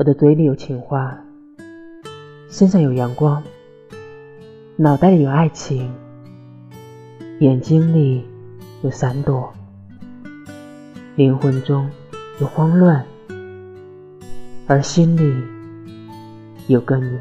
我的嘴里有情话身上有阳光脑袋里有爱情眼睛里有闪躲灵魂中有慌乱而心里有个你